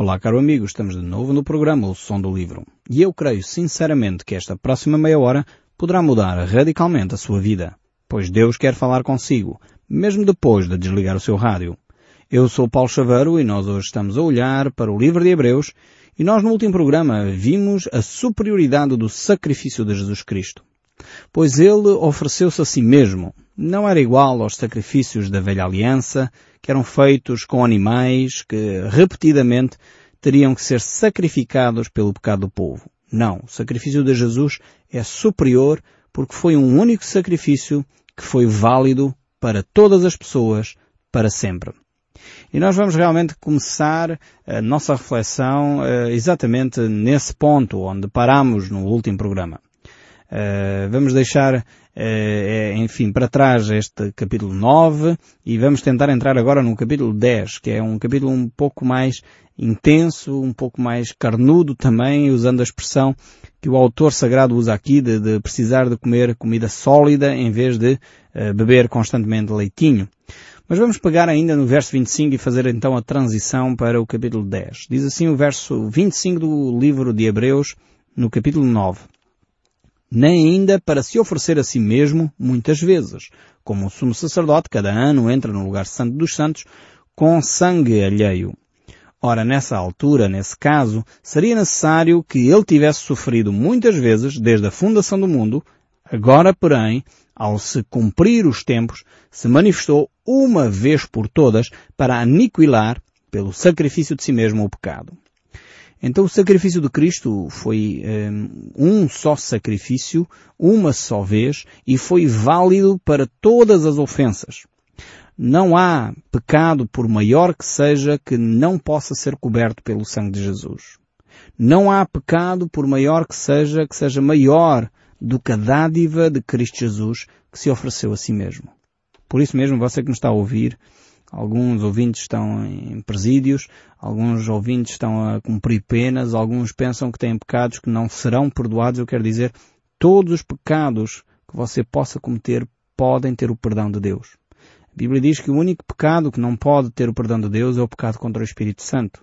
Olá, caro amigo, estamos de novo no programa O Som do Livro. E eu creio sinceramente que esta próxima meia hora poderá mudar radicalmente a sua vida, pois Deus quer falar consigo, mesmo depois de desligar o seu rádio. Eu sou Paulo Chaveiro e nós hoje estamos a olhar para o livro de Hebreus e nós no último programa vimos a superioridade do sacrifício de Jesus Cristo. Pois ele ofereceu-se a si mesmo. Não era igual aos sacrifícios da velha aliança, que eram feitos com animais que repetidamente teriam que ser sacrificados pelo pecado do povo. Não, o sacrifício de Jesus é superior porque foi um único sacrifício que foi válido para todas as pessoas para sempre. E nós vamos realmente começar a nossa reflexão uh, exatamente nesse ponto onde paramos no último programa. Uh, vamos deixar uh, enfim, para trás este capítulo 9 e vamos tentar entrar agora no capítulo 10, que é um capítulo um pouco mais intenso, um pouco mais carnudo também, usando a expressão que o autor sagrado usa aqui de, de precisar de comer comida sólida em vez de uh, beber constantemente leitinho. Mas vamos pegar ainda no verso 25 e fazer então a transição para o capítulo 10. Diz assim o verso 25 do livro de Hebreus, no capítulo 9 nem ainda para se oferecer a si mesmo muitas vezes, como o sumo sacerdote cada ano entra no lugar santo dos santos com sangue alheio. Ora, nessa altura, nesse caso, seria necessário que ele tivesse sofrido muitas vezes desde a fundação do mundo, agora, porém, ao se cumprir os tempos, se manifestou uma vez por todas para aniquilar, pelo sacrifício de si mesmo, o pecado. Então o sacrifício de Cristo foi um, um só sacrifício, uma só vez, e foi válido para todas as ofensas. Não há pecado, por maior que seja, que não possa ser coberto pelo sangue de Jesus. Não há pecado, por maior que seja, que seja maior do que a dádiva de Cristo Jesus que se ofereceu a si mesmo. Por isso mesmo, você que me está a ouvir, Alguns ouvintes estão em presídios, alguns ouvintes estão a cumprir penas, alguns pensam que têm pecados que não serão perdoados. Eu quero dizer, todos os pecados que você possa cometer podem ter o perdão de Deus. A Bíblia diz que o único pecado que não pode ter o perdão de Deus é o pecado contra o Espírito Santo.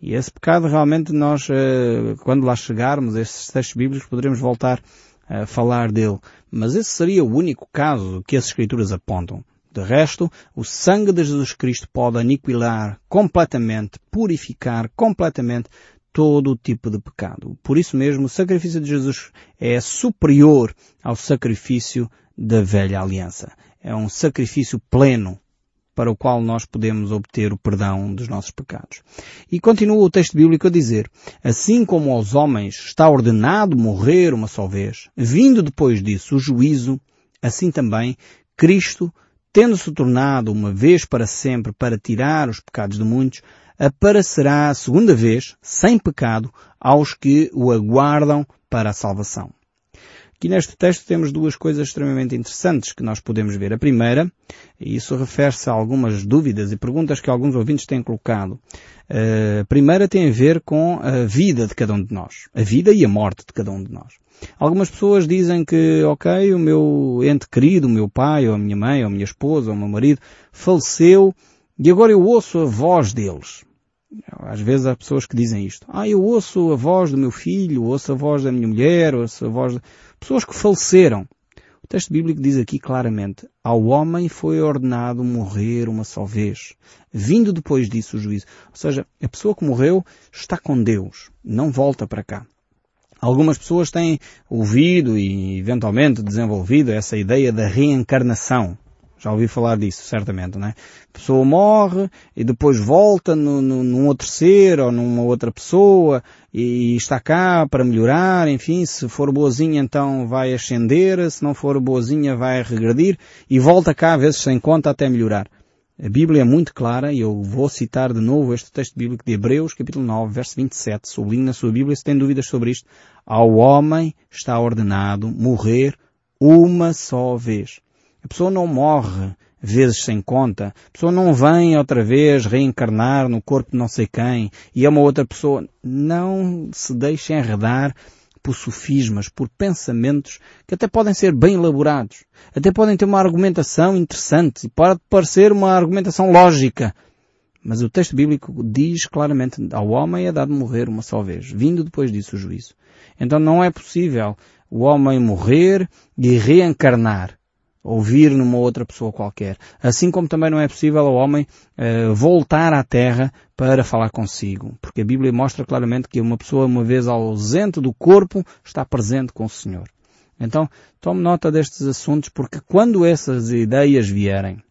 E esse pecado realmente nós, eh, quando lá chegarmos, esses textos bíblicos, poderemos voltar a falar dele. Mas esse seria o único caso que as Escrituras apontam. De resto, o sangue de Jesus Cristo pode aniquilar completamente, purificar completamente todo o tipo de pecado. Por isso mesmo, o sacrifício de Jesus é superior ao sacrifício da velha aliança. É um sacrifício pleno para o qual nós podemos obter o perdão dos nossos pecados. E continua o texto bíblico a dizer, assim como aos homens está ordenado morrer uma só vez, vindo depois disso o juízo, assim também Cristo tendo-se tornado uma vez para sempre para tirar os pecados de muitos, aparecerá segunda vez, sem pecado, aos que o aguardam para a salvação. Aqui neste texto temos duas coisas extremamente interessantes que nós podemos ver. A primeira, e isso refere-se a algumas dúvidas e perguntas que alguns ouvintes têm colocado. A primeira tem a ver com a vida de cada um de nós. A vida e a morte de cada um de nós. Algumas pessoas dizem que, ok, o meu ente querido, o meu pai, ou a minha mãe, ou a minha esposa, ou o meu marido, faleceu e agora eu ouço a voz deles. Às vezes há pessoas que dizem isto. Ah, eu ouço a voz do meu filho, ouço a voz da minha mulher, ouço a voz. Pessoas que faleceram. O texto bíblico diz aqui claramente, ao homem foi ordenado morrer uma só vez, vindo depois disso o juízo. Ou seja, a pessoa que morreu está com Deus, não volta para cá. Algumas pessoas têm ouvido e eventualmente desenvolvido essa ideia da reencarnação. Já ouvi falar disso, certamente, não é? A pessoa morre e depois volta no, no, num outro ser ou numa outra pessoa e está cá para melhorar, enfim, se for boazinha então vai ascender, se não for boazinha vai regredir e volta cá, às vezes sem conta, até melhorar. A Bíblia é muito clara e eu vou citar de novo este texto bíblico de Hebreus, capítulo 9, verso 27. Sublinhe na sua Bíblia se tem dúvidas sobre isto. Ao homem está ordenado morrer uma só vez. A pessoa não morre vezes sem conta. A pessoa não vem outra vez reencarnar no corpo de não sei quem e é uma outra pessoa. Não se deixe enredar por sofismas, por pensamentos que até podem ser bem elaborados, até podem ter uma argumentação interessante e pode parecer uma argumentação lógica, Mas o texto bíblico diz claramente, ao homem é dado morrer uma só vez, vindo depois disso o juízo. Então não é possível o homem morrer e reencarnar ou vir numa outra pessoa qualquer. Assim como também não é possível ao homem uh, voltar à terra para falar consigo. Porque a Bíblia mostra claramente que uma pessoa, uma vez ausente do corpo, está presente com o Senhor. Então, tome nota destes assuntos porque quando essas ideias vierem,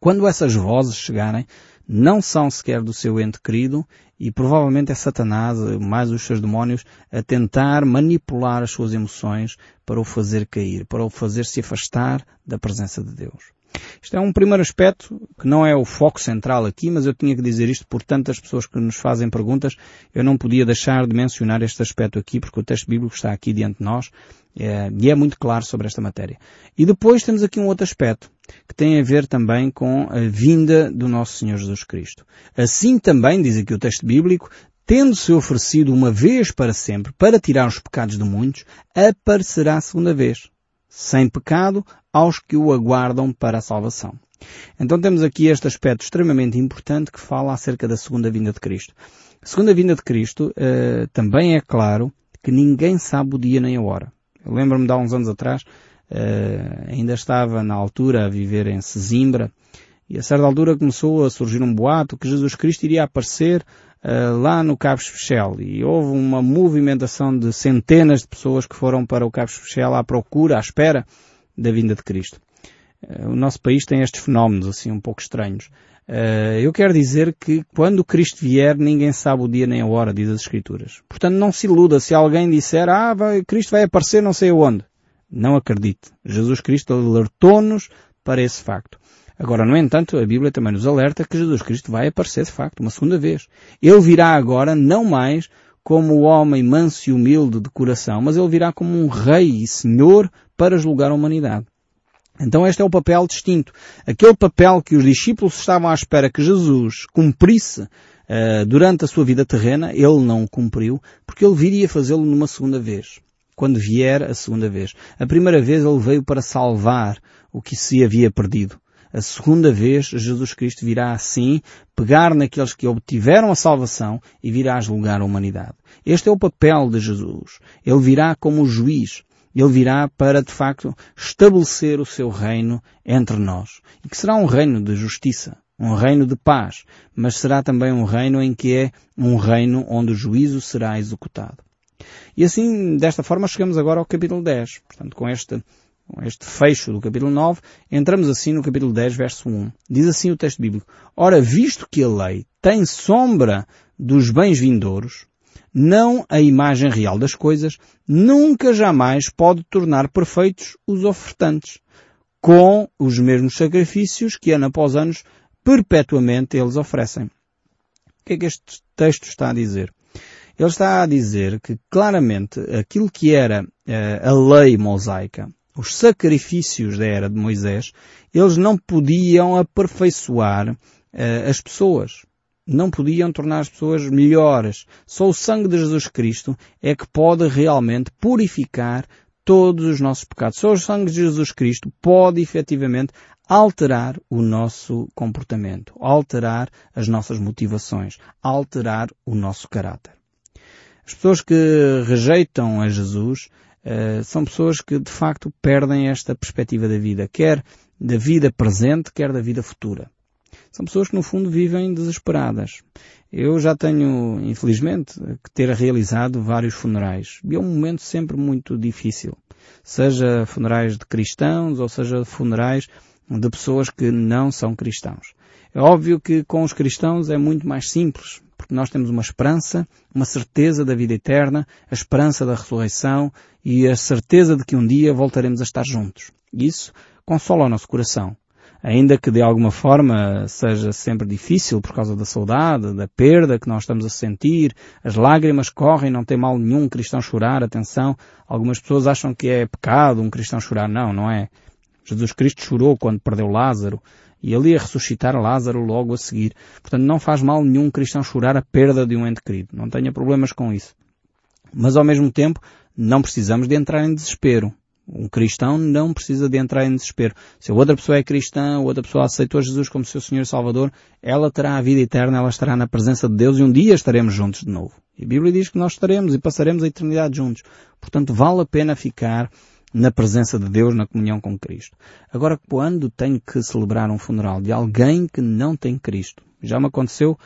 quando essas vozes chegarem, não são sequer do seu ente querido e provavelmente é Satanás, mais os seus demónios, a tentar manipular as suas emoções para o fazer cair, para o fazer se afastar da presença de Deus. Isto é um primeiro aspecto que não é o foco central aqui, mas eu tinha que dizer isto por tantas pessoas que nos fazem perguntas, eu não podia deixar de mencionar este aspecto aqui porque o texto bíblico está aqui diante de nós é, e é muito claro sobre esta matéria. E depois temos aqui um outro aspecto que tem a ver também com a vinda do nosso Senhor Jesus Cristo. Assim também, diz aqui o texto bíblico, tendo-se oferecido uma vez para sempre para tirar os pecados de muitos, aparecerá a segunda vez, sem pecado, aos que o aguardam para a salvação. Então temos aqui este aspecto extremamente importante que fala acerca da segunda vinda de Cristo. A segunda vinda de Cristo uh, também é claro que ninguém sabe o dia nem a hora. Eu lembro-me de há uns anos atrás, uh, ainda estava na altura a viver em Sesimbra, e a certa altura começou a surgir um boato que Jesus Cristo iria aparecer uh, lá no Cabo Especial. E houve uma movimentação de centenas de pessoas que foram para o Cabo Especial à procura, à espera da vinda de Cristo. Uh, o nosso país tem estes fenómenos assim um pouco estranhos. Uh, eu quero dizer que quando Cristo vier, ninguém sabe o dia nem a hora, diz as Escrituras. Portanto, não se iluda se alguém disser, ah, vai, Cristo vai aparecer não sei onde. Não acredite. Jesus Cristo alertou-nos para esse facto. Agora, no entanto, a Bíblia também nos alerta que Jesus Cristo vai aparecer de facto uma segunda vez. Ele virá agora não mais como o homem manso e humilde de coração, mas ele virá como um rei e senhor para julgar a humanidade. Então este é o papel distinto. Aquele papel que os discípulos estavam à espera que Jesus cumprisse uh, durante a sua vida terrena, ele não cumpriu, porque ele viria fazê-lo numa segunda vez. Quando vier a segunda vez. A primeira vez ele veio para salvar o que se havia perdido. A segunda vez Jesus Cristo virá assim pegar naqueles que obtiveram a salvação e virá julgar a humanidade. Este é o papel de Jesus. Ele virá como juiz. Ele virá para, de facto, estabelecer o seu reino entre nós. E que será um reino de justiça, um reino de paz, mas será também um reino em que é um reino onde o juízo será executado. E assim, desta forma, chegamos agora ao capítulo 10. Portanto, com com este fecho do capítulo 9, entramos assim no capítulo 10, verso 1. Diz assim o texto bíblico. Ora, visto que a lei tem sombra dos bens vindouros, não a imagem real das coisas, nunca jamais pode tornar perfeitos os ofertantes, com os mesmos sacrifícios que ano após ano perpetuamente eles oferecem. O que é que este texto está a dizer? Ele está a dizer que claramente aquilo que era eh, a lei mosaica, os sacrifícios da era de Moisés, eles não podiam aperfeiçoar eh, as pessoas não podiam tornar as pessoas melhores. Só o sangue de Jesus Cristo é que pode realmente purificar todos os nossos pecados. Só o sangue de Jesus Cristo pode efetivamente alterar o nosso comportamento, alterar as nossas motivações, alterar o nosso caráter. As pessoas que rejeitam a Jesus uh, são pessoas que de facto perdem esta perspectiva da vida, quer da vida presente, quer da vida futura são pessoas que no fundo vivem desesperadas. Eu já tenho, infelizmente, que ter realizado vários funerais. E é um momento sempre muito difícil. Seja funerais de cristãos ou seja funerais de pessoas que não são cristãos. É óbvio que com os cristãos é muito mais simples, porque nós temos uma esperança, uma certeza da vida eterna, a esperança da ressurreição e a certeza de que um dia voltaremos a estar juntos. Isso consola o nosso coração ainda que de alguma forma seja sempre difícil por causa da saudade, da perda que nós estamos a sentir, as lágrimas correm, não tem mal nenhum um cristão chorar, atenção, algumas pessoas acham que é pecado um cristão chorar, não, não é. Jesus Cristo chorou quando perdeu Lázaro e ele ia ressuscitar Lázaro logo a seguir. Portanto, não faz mal nenhum cristão chorar a perda de um ente querido. Não tenha problemas com isso. Mas ao mesmo tempo, não precisamos de entrar em desespero. Um cristão não precisa de entrar em desespero. Se outra pessoa é cristã, ou outra pessoa aceitou Jesus como seu Senhor e Salvador, ela terá a vida eterna, ela estará na presença de Deus e um dia estaremos juntos de novo. E a Bíblia diz que nós estaremos e passaremos a eternidade juntos. Portanto, vale a pena ficar na presença de Deus, na comunhão com Cristo. Agora, quando tenho que celebrar um funeral de alguém que não tem Cristo, já me aconteceu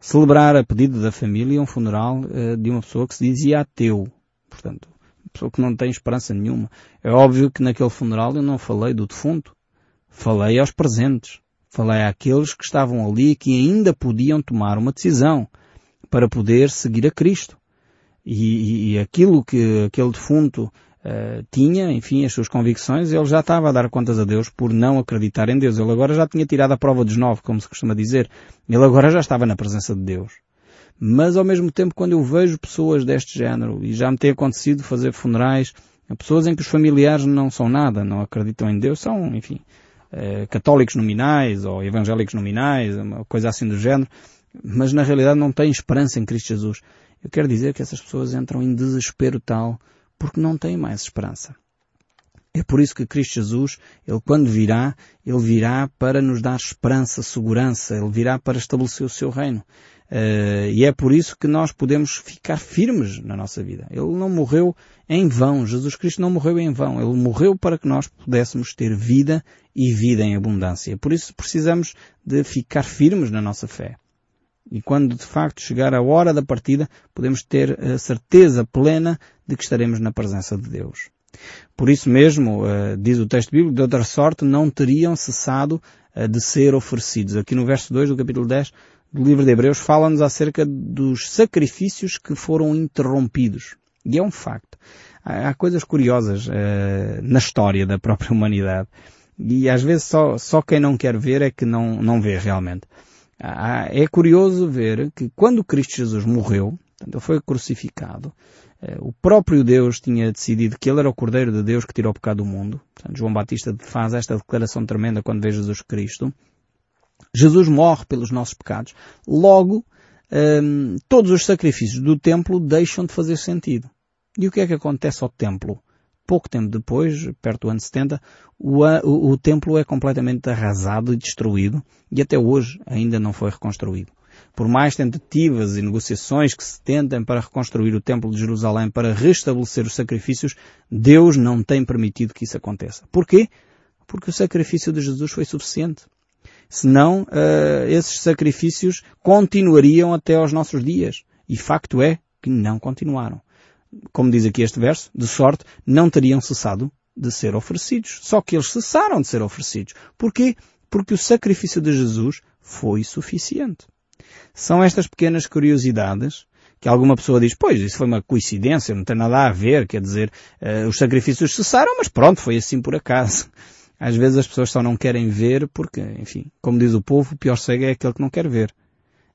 celebrar a pedido da família um funeral uh, de uma pessoa que se dizia ateu. Portanto, pessoa que não tem esperança nenhuma. É óbvio que naquele funeral eu não falei do defunto. Falei aos presentes. Falei àqueles que estavam ali e que ainda podiam tomar uma decisão para poder seguir a Cristo. E, e, e aquilo que aquele defunto uh, tinha, enfim, as suas convicções, ele já estava a dar contas a Deus por não acreditar em Deus. Ele agora já tinha tirado a prova dos nove, como se costuma dizer. Ele agora já estava na presença de Deus. Mas ao mesmo tempo, quando eu vejo pessoas deste género, e já me tem acontecido fazer funerais, pessoas em que os familiares não são nada, não acreditam em Deus, são, enfim, eh, católicos nominais ou evangélicos nominais, uma coisa assim do género, mas na realidade não têm esperança em Cristo Jesus. Eu quero dizer que essas pessoas entram em desespero tal porque não têm mais esperança. É por isso que Cristo Jesus, Ele quando virá, Ele virá para nos dar esperança, segurança, Ele virá para estabelecer o seu reino. Uh, e é por isso que nós podemos ficar firmes na nossa vida. Ele não morreu em vão. Jesus Cristo não morreu em vão. Ele morreu para que nós pudéssemos ter vida e vida em abundância. Por isso precisamos de ficar firmes na nossa fé. E quando de facto chegar a hora da partida, podemos ter a certeza plena de que estaremos na presença de Deus. Por isso mesmo, uh, diz o texto bíblico, de outra sorte não teriam cessado uh, de ser oferecidos. Aqui no verso 2 do capítulo 10 do livro de Hebreus fala-nos acerca dos sacrifícios que foram interrompidos. E é um facto. Há, coisas curiosas uh, na história da própria humanidade. E às vezes só, só quem não quer ver é que não, não vê realmente. Ah, é curioso ver que quando Cristo Jesus morreu, ele foi crucificado, eh, o próprio Deus tinha decidido que ele era o Cordeiro de Deus que tirou o pecado do mundo. Portanto, João Batista faz esta declaração tremenda quando vê Jesus Cristo. Jesus morre pelos nossos pecados. Logo, um, todos os sacrifícios do templo deixam de fazer sentido. E o que é que acontece ao templo? Pouco tempo depois, perto do ano 70, o, o, o templo é completamente arrasado e destruído e até hoje ainda não foi reconstruído. Por mais tentativas e negociações que se tentem para reconstruir o Templo de Jerusalém, para restabelecer os sacrifícios, Deus não tem permitido que isso aconteça. Porquê? Porque o sacrifício de Jesus foi suficiente senão uh, esses sacrifícios continuariam até aos nossos dias. E facto é que não continuaram. Como diz aqui este verso, de sorte não teriam cessado de ser oferecidos. Só que eles cessaram de ser oferecidos. Porquê? Porque o sacrifício de Jesus foi suficiente. São estas pequenas curiosidades que alguma pessoa diz, pois, isso foi uma coincidência, não tem nada a ver, quer dizer, uh, os sacrifícios cessaram, mas pronto, foi assim por acaso. Às vezes as pessoas só não querem ver porque, enfim, como diz o povo, o pior cego é aquele que não quer ver.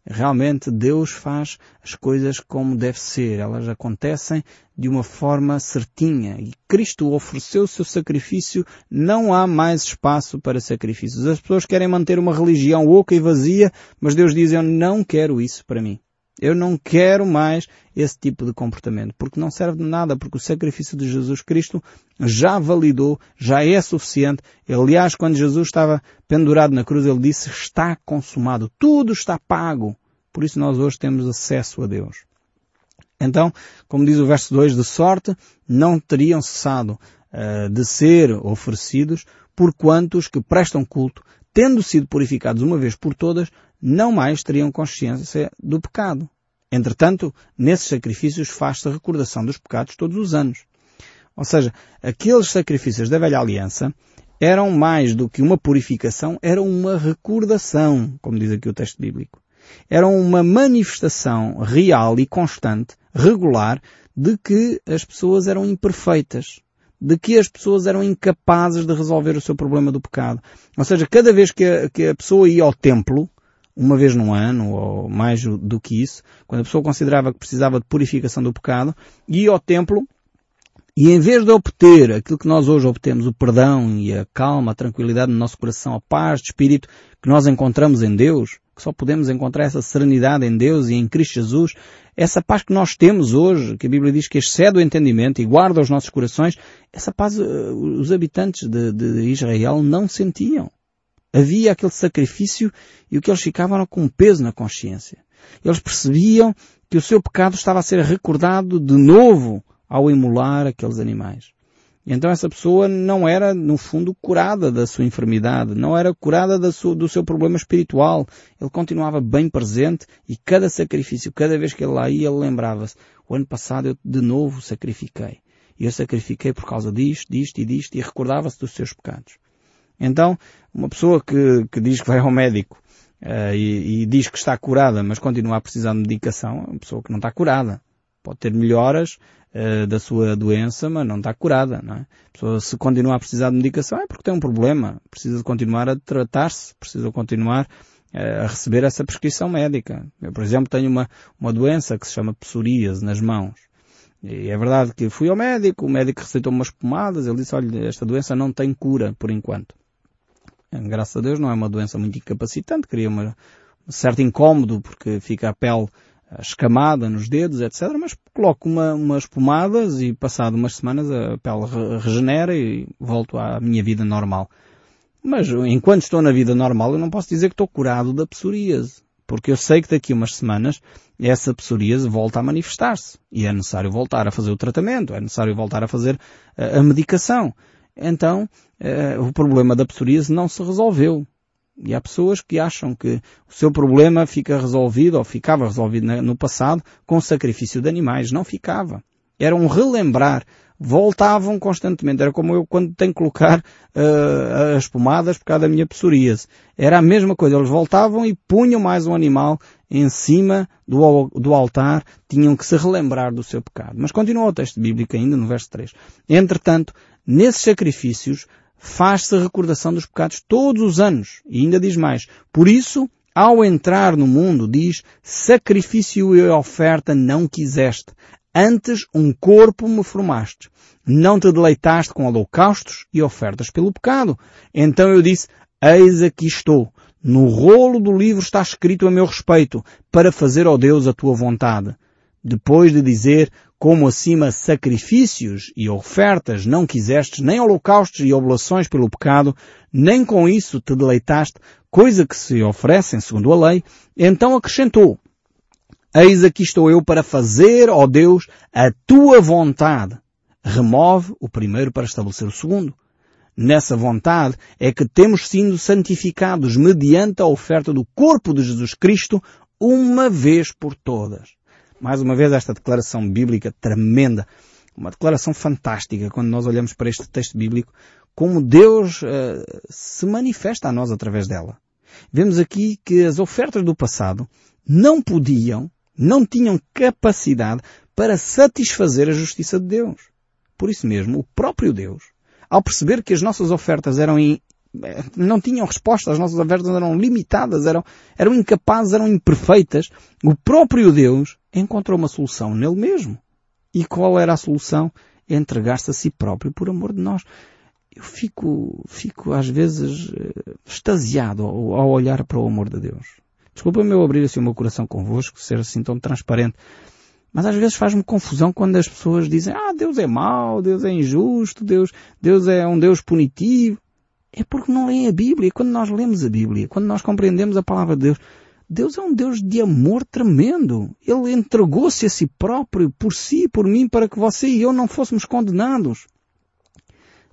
Realmente Deus faz as coisas como deve ser. Elas acontecem de uma forma certinha. E Cristo ofereceu o seu sacrifício. Não há mais espaço para sacrifícios. As pessoas querem manter uma religião oca e vazia, mas Deus diz, eu não quero isso para mim. Eu não quero mais esse tipo de comportamento, porque não serve de nada, porque o sacrifício de Jesus Cristo já validou, já é suficiente. Aliás, quando Jesus estava pendurado na cruz, ele disse, está consumado, tudo está pago. Por isso nós hoje temos acesso a Deus. Então, como diz o verso 2, de sorte não teriam cessado uh, de ser oferecidos por quantos que prestam culto, tendo sido purificados uma vez por todas, não mais teriam consciência do pecado. Entretanto, nesses sacrifícios faz-se a recordação dos pecados todos os anos. Ou seja, aqueles sacrifícios da velha aliança eram mais do que uma purificação, eram uma recordação, como diz aqui o texto bíblico. Eram uma manifestação real e constante, regular, de que as pessoas eram imperfeitas, de que as pessoas eram incapazes de resolver o seu problema do pecado. Ou seja, cada vez que a, que a pessoa ia ao templo, uma vez num ano, ou mais do que isso, quando a pessoa considerava que precisava de purificação do pecado, ia ao templo E em vez de obter aquilo que nós hoje obtemos, o perdão e a calma, a tranquilidade no nosso coração, a paz de espírito que nós encontramos em Deus, que só podemos encontrar essa serenidade em Deus e em Cristo Jesus, essa paz que nós temos hoje, que a Bíblia diz que excede o entendimento e guarda os nossos corações, essa paz eh, os habitantes de, de Israel não sentiam. Havia aquele sacrifício e o que eles ficavam era com um peso na consciência. Eles percebiam que o seu pecado estava a ser recordado de novo ao imolar aqueles animais. E então essa pessoa não era, no fundo, curada da sua enfermidade, não era curada sua, do seu problema espiritual. Ele continuava bem presente e cada sacrifício, cada vez que ele lá ia, ele lembrava-se, o ano passado eu de novo sacrifiquei. E eu sacrifiquei por causa disto, disto e disto e recordava-se dos seus pecados. Então, uma pessoa que, que diz que vai ao médico uh, e, e diz que está curada, mas continua a precisar de medicação, é uma pessoa que não está curada. Pode ter melhoras, uh, da sua doença, mas não está curada, não é? A pessoa se continua a precisar de medicação é porque tem um problema, precisa de continuar a tratar-se, precisa continuar uh, a receber essa prescrição médica. Eu, por exemplo, tenho uma, uma doença que se chama psoríase nas mãos. E é verdade que fui ao médico, o médico receitou umas pomadas, ele disse, olha, esta doença não tem cura por enquanto. Graças a Deus não é uma doença muito incapacitante, cria uma, um certo incómodo porque fica a pele escamada nos dedos, etc. Mas coloco uma, umas pomadas e passado umas semanas a pele regenera e volto à minha vida normal. Mas enquanto estou na vida normal eu não posso dizer que estou curado da psoríase. Porque eu sei que daqui a umas semanas essa psoríase volta a manifestar-se. E é necessário voltar a fazer o tratamento, é necessário voltar a fazer a medicação. Então, eh, o problema da psoríase não se resolveu. E há pessoas que acham que o seu problema fica resolvido, ou ficava resolvido no passado, com o sacrifício de animais. Não ficava. Era um relembrar. Voltavam constantemente. Era como eu quando tenho que colocar uh, as pomadas por causa da minha psoríase. Era a mesma coisa. Eles voltavam e punham mais um animal em cima do, do altar. Tinham que se relembrar do seu pecado. Mas continua o texto bíblico ainda no verso 3. Entretanto, nesses sacrifícios, faz-se recordação dos pecados todos os anos. E ainda diz mais. Por isso, ao entrar no mundo, diz, sacrifício e oferta não quiseste. Antes um corpo me formaste. Não te deleitaste com holocaustos e ofertas pelo pecado. Então eu disse, eis aqui estou. No rolo do livro está escrito a meu respeito, para fazer, ó Deus, a tua vontade. Depois de dizer, como acima sacrifícios e ofertas não quisestes, nem holocaustos e oblações pelo pecado, nem com isso te deleitaste, coisa que se oferecem segundo a lei, então acrescentou, Eis aqui estou eu para fazer, ó Deus, a tua vontade. Remove o primeiro para estabelecer o segundo. Nessa vontade é que temos sido santificados mediante a oferta do corpo de Jesus Cristo uma vez por todas. Mais uma vez esta declaração bíblica tremenda, uma declaração fantástica quando nós olhamos para este texto bíblico, como Deus uh, se manifesta a nós através dela. Vemos aqui que as ofertas do passado não podiam, não tinham capacidade para satisfazer a justiça de Deus. Por isso mesmo, o próprio Deus, ao perceber que as nossas ofertas eram não tinham resposta, as nossas ofertas eram limitadas, eram, eram incapazes, eram imperfeitas. O próprio Deus encontrou uma solução nele mesmo. E qual era a solução? Entregar-se a si próprio por amor de nós. Eu fico, fico às vezes eh, extasiado ao, ao olhar para o amor de Deus. Desculpa-me eu abrir assim o meu coração convosco, ser assim tão transparente. Mas às vezes faz-me confusão quando as pessoas dizem, ah, Deus é mau, Deus é injusto, Deus, Deus é um Deus punitivo é porque não leem a Bíblia. Quando nós lemos a Bíblia, quando nós compreendemos a palavra de Deus, Deus é um Deus de amor tremendo. Ele entregou-se a si próprio, por si, por mim, para que você e eu não fôssemos condenados.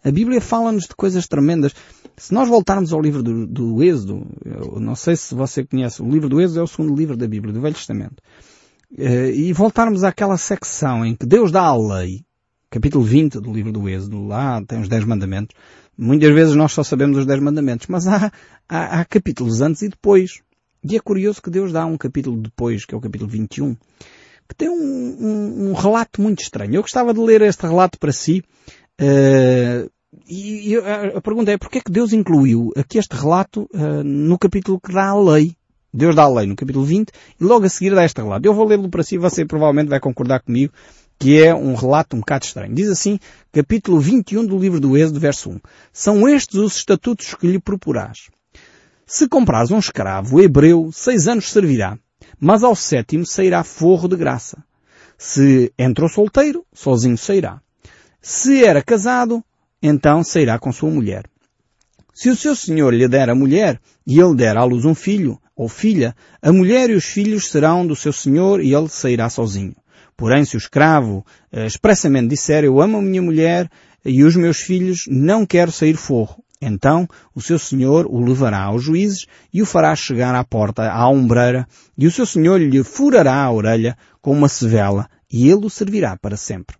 A Bíblia fala-nos de coisas tremendas. Se nós voltarmos ao livro do, do Êxodo, eu não sei se você conhece, o livro do Êxodo é o segundo livro da Bíblia, do Velho Testamento. Eh, e voltarmos àquela secção em que Deus dá a lei, capítulo 20 do livro do Êxodo, lá tem os Dez Mandamentos, Muitas vezes nós só sabemos os Dez Mandamentos, mas há, há, há capítulos antes e depois. E é curioso que Deus dá um capítulo depois, que é o capítulo 21, que tem um, um, um relato muito estranho. Eu gostava de ler este relato para si, uh, e, e a, a, pergunta é, porquê é que Deus incluiu aqui este relato uh, no capítulo que dá a lei? Deus dá a lei no capítulo 20 e logo a seguir dá este relato. Eu vou lê-lo para si, você provavelmente vai concordar comigo que é um relato um bocado estranho. Diz assim, capítulo 21 do livro do Êxodo, verso 1. São estes os estatutos que lhe propurás. Se comprares um escravo hebreu, seis anos servirá, mas ao sétimo sairá forro de graça. Se entrou solteiro, sozinho sairá. Se era casado, então sairá com sua mulher. Se o seu senhor lhe der a mulher, e ele der à luz um filho ou filha, a mulher e os filhos serão do seu senhor e ele sairá sozinho. Porém, se o escravo eh, expressamente disser, eu amo a minha mulher e os meus filhos, não quero sair forro, então o seu senhor o levará aos juízes e o fará chegar à porta, à ombreira, e o seu senhor lhe furará a orelha com uma sevela, e ele o servirá para sempre.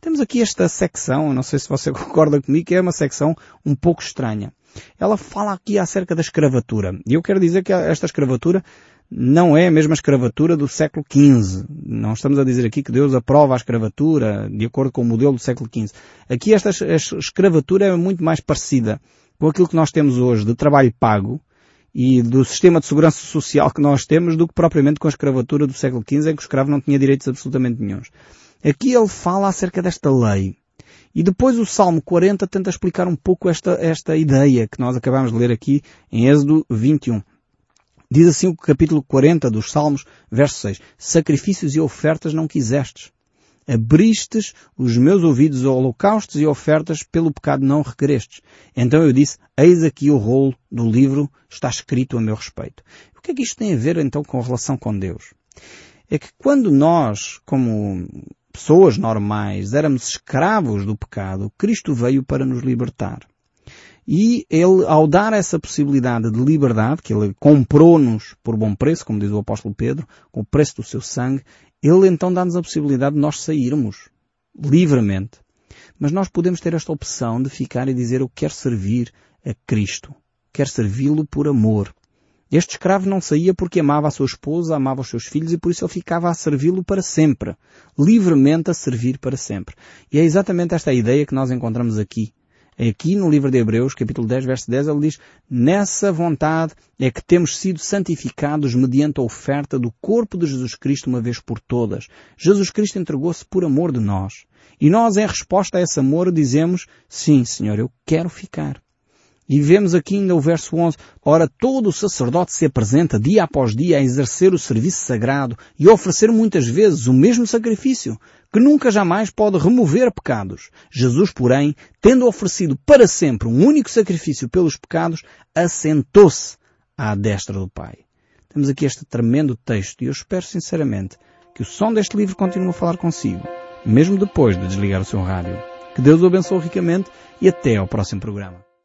Temos aqui esta secção, não sei se você concorda comigo, que é uma secção um pouco estranha. Ela fala aqui acerca da escravatura. E eu quero dizer que esta escravatura não é a mesma escravatura do século XV. Não estamos a dizer aqui que Deus aprova a escravatura de acordo com o modelo do século XV. Aqui esta escravatura é muito mais parecida com aquilo que nós temos hoje de trabalho pago e do sistema de segurança social que nós temos do que propriamente com a escravatura do século XV em que o escravo não tinha direitos absolutamente nenhums. Aqui ele fala acerca desta lei. E depois o Salmo 40 tenta explicar um pouco esta, esta ideia que nós acabamos de ler aqui em Êxodo 21. Diz assim o capítulo 40 dos Salmos, verso 6. Sacrifícios e ofertas não quisestes. Abristes os meus ouvidos a holocaustos e ofertas pelo pecado não requerestes. Então eu disse, eis aqui o rolo do livro, está escrito a meu respeito. O que é que isto tem a ver então com a relação com Deus? É que quando nós, como pessoas normais, éramos escravos do pecado, Cristo veio para nos libertar. E ele, ao dar essa possibilidade de liberdade, que ele comprou-nos por bom preço, como diz o apóstolo Pedro, com o preço do seu sangue, ele então dá-nos a possibilidade de nós sairmos livremente. Mas nós podemos ter esta opção de ficar e dizer eu quero servir a Cristo. Quero servi-lo por amor. Este escravo não saía porque amava a sua esposa, amava os seus filhos e por isso ele ficava a servi-lo para sempre. Livremente a servir para sempre. E é exatamente esta a ideia que nós encontramos aqui. Aqui no livro de Hebreus, capítulo 10, verso 10, ele diz, Nessa vontade é que temos sido santificados mediante a oferta do corpo de Jesus Cristo uma vez por todas. Jesus Cristo entregou-se por amor de nós. E nós, em resposta a esse amor, dizemos, sim, Senhor, eu quero ficar. E vemos aqui ainda o verso 11. Ora, todo o sacerdote se apresenta dia após dia a exercer o serviço sagrado e a oferecer muitas vezes o mesmo sacrifício, que nunca jamais pode remover pecados. Jesus, porém, tendo oferecido para sempre um único sacrifício pelos pecados, assentou-se à destra do Pai. Temos aqui este tremendo texto e eu espero sinceramente que o som deste livro continue a falar consigo, mesmo depois de desligar o seu rádio. Que Deus o abençoe ricamente e até ao próximo programa.